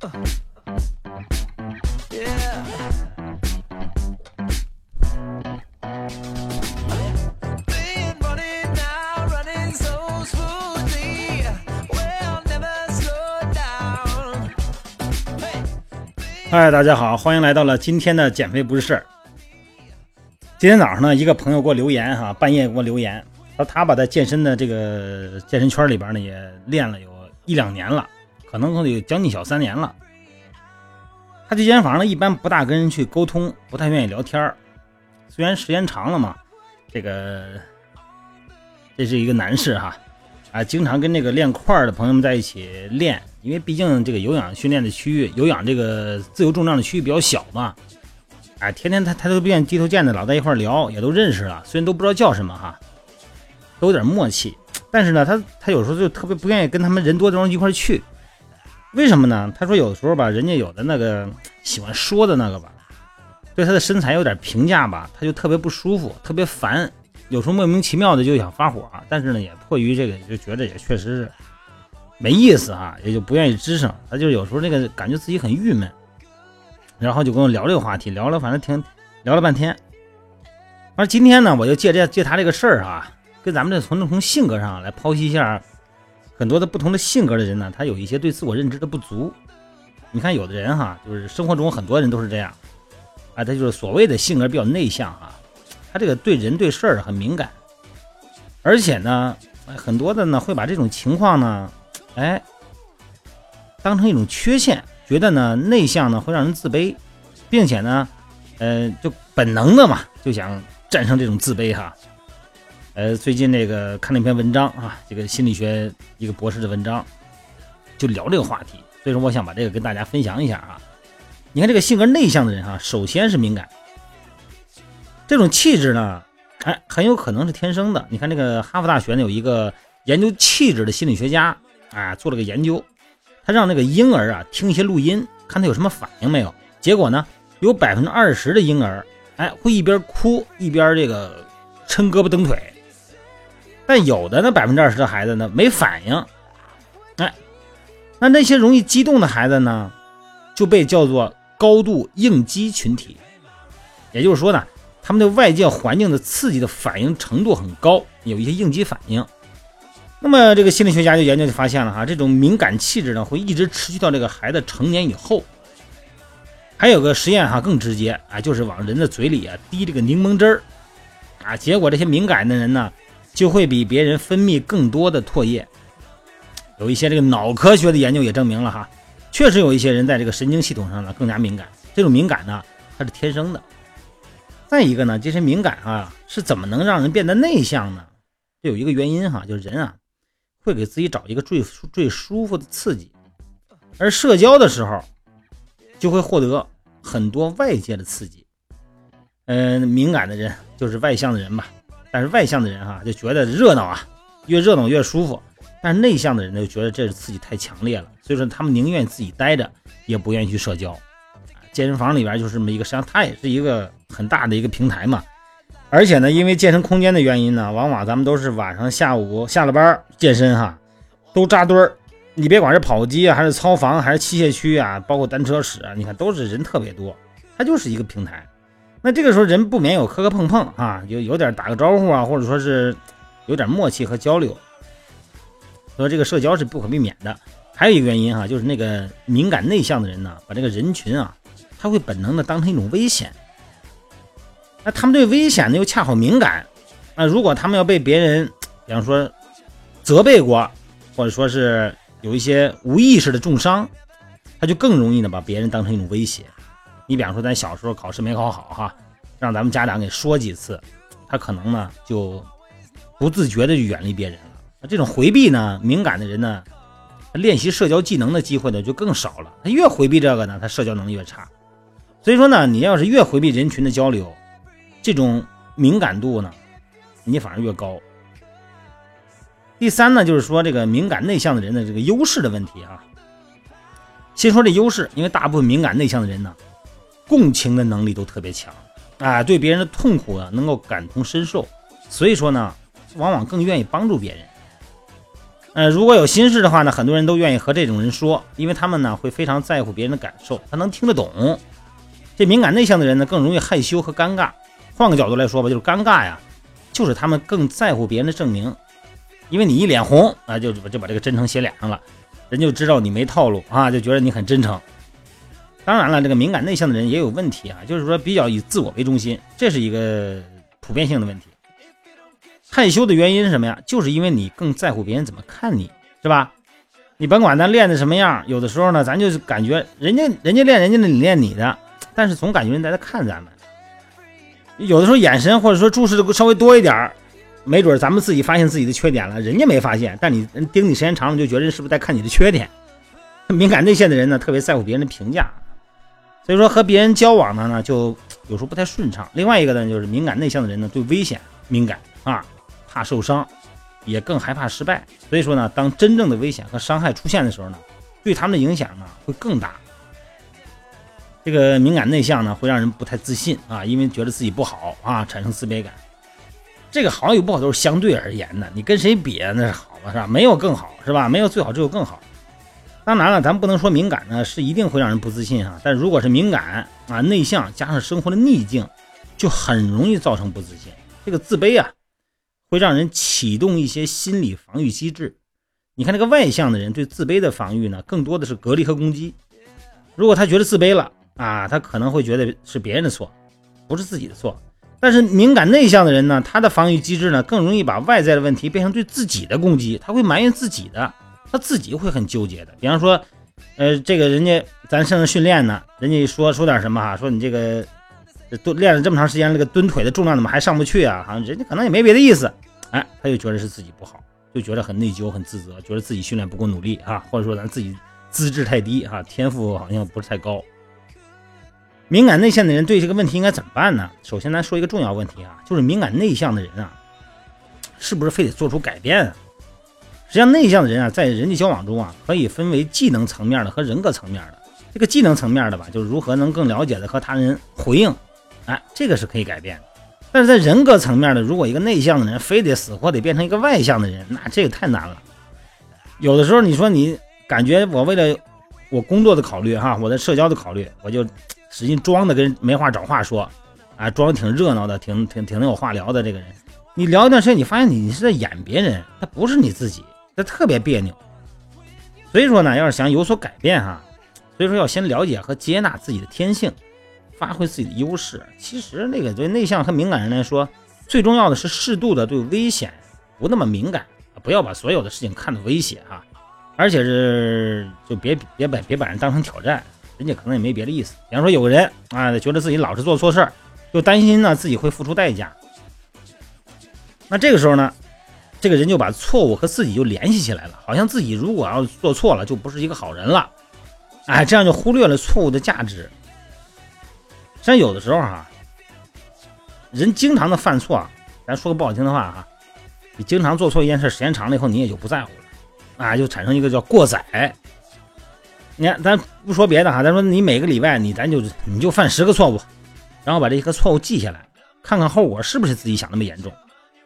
嗨，大家好，欢迎来到了今天的减肥不是事儿。今天早上呢，一个朋友给我留言哈，半夜给我留言，说他把在健身的这个健身圈里边呢，也练了有一两年了，可能都有将近小三年了。他这间房呢，一般不大跟人去沟通，不太愿意聊天虽然时间长了嘛，这个这是一个男士哈，啊，经常跟那个练块的朋友们在一起练。因为毕竟这个有氧训练的区域，有氧这个自由重量的区域比较小嘛，哎，天天他他都不愿意低头见的，老在一块聊，也都认识了，虽然都不知道叫什么哈，都有点默契。但是呢，他他有时候就特别不愿意跟他们人多的地方一块去，为什么呢？他说有的时候吧，人家有的那个喜欢说的那个吧，对他的身材有点评价吧，他就特别不舒服，特别烦，有时候莫名其妙的就想发火，但是呢，也迫于这个，就觉得也确实是。没意思啊，也就不愿意吱声。他就有时候那个感觉自己很郁闷，然后就跟我聊这个话题，聊了反正挺聊了半天。而今天呢，我就借这借他这个事儿啊，跟咱们这从从性格上来剖析一下很多的不同的性格的人呢，他有一些对自我认知的不足。你看有的人哈，就是生活中很多人都是这样啊，他就是所谓的性格比较内向哈，他这个对人对事儿很敏感，而且呢，很多的呢会把这种情况呢。哎，当成一种缺陷，觉得呢内向呢会让人自卑，并且呢，呃，就本能的嘛，就想战胜这种自卑哈。呃，最近那个看了一篇文章啊，这个心理学一个博士的文章，就聊这个话题，所以说我想把这个跟大家分享一下啊。你看这个性格内向的人哈，首先是敏感，这种气质呢，哎，很有可能是天生的。你看这个哈佛大学呢有一个研究气质的心理学家。啊，做了个研究，他让那个婴儿啊听一些录音，看他有什么反应没有。结果呢，有百分之二十的婴儿，哎，会一边哭一边这个抻胳膊蹬腿。但有的那百分之二十的孩子呢，没反应。哎，那那些容易激动的孩子呢，就被叫做高度应激群体。也就是说呢，他们对外界环境的刺激的反应程度很高，有一些应激反应。那么这个心理学家就研究就发现了哈，这种敏感气质呢会一直持续到这个孩子成年以后。还有个实验哈更直接啊，就是往人的嘴里啊滴这个柠檬汁儿啊，结果这些敏感的人呢就会比别人分泌更多的唾液。有一些这个脑科学的研究也证明了哈，确实有一些人在这个神经系统上呢更加敏感。这种敏感呢它是天生的。再一个呢，这些敏感啊是怎么能让人变得内向呢？这有一个原因哈，就是人啊。会给自己找一个最最舒服的刺激，而社交的时候就会获得很多外界的刺激。嗯，敏感的人就是外向的人吧，但是外向的人哈就觉得热闹啊，越热闹越舒服。但是内向的人呢就觉得这是刺激太强烈了，所以说他们宁愿自己待着，也不愿意去社交。健身房里边就是这么一个，实际上它也是一个很大的一个平台嘛。而且呢，因为健身空间的原因呢，往往咱们都是晚上、下午下了班健身哈，都扎堆儿。你别管是跑步机啊，还是操房，还是器械区啊，包括单车室啊，你看都是人特别多，它就是一个平台。那这个时候人不免有磕磕碰碰啊，有有点打个招呼啊，或者说是有点默契和交流，所以这个社交是不可避免的。还有一个原因哈，就是那个敏感内向的人呢，把这个人群啊，他会本能的当成一种危险。那他们对危险呢又恰好敏感，那如果他们要被别人，比方说责备过，或者说是有一些无意识的重伤，他就更容易呢把别人当成一种威胁。你比方说咱小时候考试没考好哈，让咱们家长给说几次，他可能呢就不自觉的就远离别人了。这种回避呢，敏感的人呢，练习社交技能的机会呢就更少了。他越回避这个呢，他社交能力越差。所以说呢，你要是越回避人群的交流，这种敏感度呢，你反而越高。第三呢，就是说这个敏感内向的人的这个优势的问题啊。先说这优势，因为大部分敏感内向的人呢，共情的能力都特别强啊，对别人的痛苦呢能够感同身受，所以说呢，往往更愿意帮助别人。呃，如果有心事的话呢，很多人都愿意和这种人说，因为他们呢会非常在乎别人的感受，他能听得懂。这敏感内向的人呢，更容易害羞和尴尬。换个角度来说吧，就是尴尬呀，就是他们更在乎别人的证明。因为你一脸红啊，就就把这个真诚写脸上了，人就知道你没套路啊，就觉得你很真诚。当然了，这个敏感内向的人也有问题啊，就是说比较以自我为中心，这是一个普遍性的问题。害羞的原因是什么呀？就是因为你更在乎别人怎么看你，是吧？你甭管咱练的什么样，有的时候呢，咱就是感觉人家人家练人家的，你练你的，但是总感觉人家在看咱们。有的时候眼神或者说注视的稍微多一点儿没准咱们自己发现自己的缺点了，人家没发现，但你盯你时间长了，就觉得人是不是在看你的缺点？敏感内向的人呢，特别在乎别人的评价，所以说和别人交往呢，呢就有时候不太顺畅。另外一个呢，就是敏感内向的人呢，对危险敏感啊。怕受伤，也更害怕失败。所以说呢，当真正的危险和伤害出现的时候呢，对他们的影响呢会更大。这个敏感内向呢，会让人不太自信啊，因为觉得自己不好啊，产生自卑感。这个好与不好都是相对而言的，你跟谁比那是好了是吧？没有更好是吧？没有最好，只有更好。当然了，咱不能说敏感呢是一定会让人不自信哈，但如果是敏感啊、内向加上生活的逆境，就很容易造成不自信。这个自卑啊。会让人启动一些心理防御机制。你看，这个外向的人对自卑的防御呢，更多的是隔离和攻击。如果他觉得自卑了啊，他可能会觉得是别人的错，不是自己的错。但是敏感内向的人呢，他的防御机制呢，更容易把外在的问题变成对自己的攻击。他会埋怨自己的，他自己会很纠结的。比方说，呃，这个人家咱正在训练呢，人家说说点什么哈，说你这个。蹲练了这么长时间，这个蹲腿的重量怎么还上不去啊？好像人家可能也没别的意思，哎，他就觉得是自己不好，就觉得很内疚、很自责，觉得自己训练不够努力啊，或者说咱自己资质太低啊，天赋好像不是太高。敏感内向的人对这个问题应该怎么办呢？首先，咱说一个重要问题啊，就是敏感内向的人啊，是不是非得做出改变啊？实际上，内向的人啊，在人际交往中啊，可以分为技能层面的和人格层面的。这个技能层面的吧，就是如何能更了解的和他人回应。哎，这个是可以改变的，但是在人格层面的，如果一个内向的人非得死活得变成一个外向的人，那这个太难了。有的时候你说你感觉我为了我工作的考虑哈，我的社交的考虑，我就使劲装的跟没话找话说，啊，装的挺热闹的，挺挺挺能有话聊的这个人，你聊一段时间，你发现你你是在演别人，他不是你自己，他特别别扭。所以说呢，要是想有所改变哈，所以说要先了解和接纳自己的天性。发挥自己的优势，其实那个对内向和敏感人来说，最重要的是适度的对危险不那么敏感不要把所有的事情看作威胁哈，而且是就别别把别把人当成挑战，人家可能也没别的意思。比方说有个人啊，觉得自己老是做错事儿，就担心呢自己会付出代价，那这个时候呢，这个人就把错误和自己就联系起来了，好像自己如果要做错了，就不是一个好人了，哎，这样就忽略了错误的价值。像有的时候哈，人经常的犯错，咱说个不好听的话哈，你经常做错一件事，时间长了以后，你也就不在乎了，啊，就产生一个叫过载。你看，咱不说别的哈，咱说你每个礼拜你咱就你就犯十个错误，然后把这些个错误记下来，看看后果是不是自己想那么严重，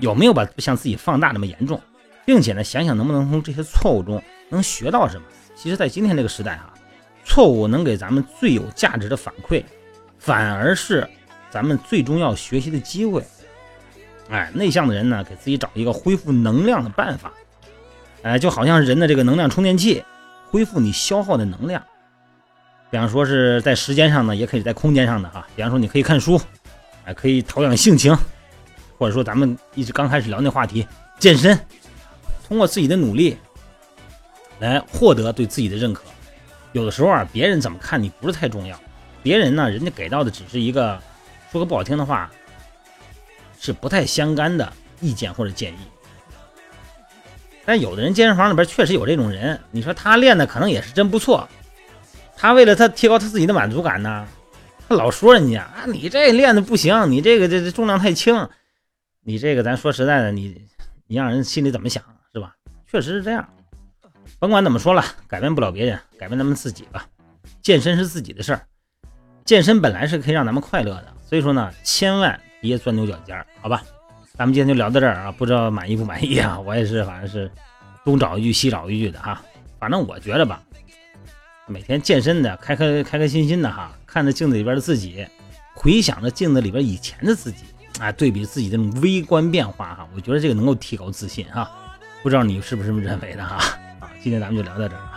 有没有把像自己放大那么严重，并且呢，想想能不能从这些错误中能学到什么。其实，在今天这个时代哈，错误能给咱们最有价值的反馈。反而是咱们最终要学习的机会。哎，内向的人呢，给自己找一个恢复能量的办法。哎，就好像人的这个能量充电器，恢复你消耗的能量。比方说是在时间上呢，也可以在空间上的哈。比方说你可以看书，哎，可以陶养性情，或者说咱们一直刚开始聊那话题，健身，通过自己的努力来获得对自己的认可。有的时候啊，别人怎么看你不是太重要。别人呢，人家给到的只是一个，说个不好听的话，是不太相干的意见或者建议。但有的人健身房里边确实有这种人，你说他练的可能也是真不错，他为了他提高他自己的满足感呢，他老说人家啊，你这练的不行，你这个这这重量太轻，你这个咱说实在的，你你让人心里怎么想是吧？确实是这样。甭管怎么说了，改变不了别人，改变咱们自己吧。健身是自己的事儿。健身本来是可以让咱们快乐的，所以说呢，千万别钻牛角尖儿，好吧？咱们今天就聊到这儿啊，不知道满意不满意啊？我也是，反正是东找一句西找一句的哈。反正我觉得吧，每天健身的开开开开心心的哈，看着镜子里边的自己，回想着镜子里边以前的自己，啊，对比自己这种微观变化哈，我觉得这个能够提高自信哈。不知道你是不是这么认为的哈？啊，今天咱们就聊到这儿。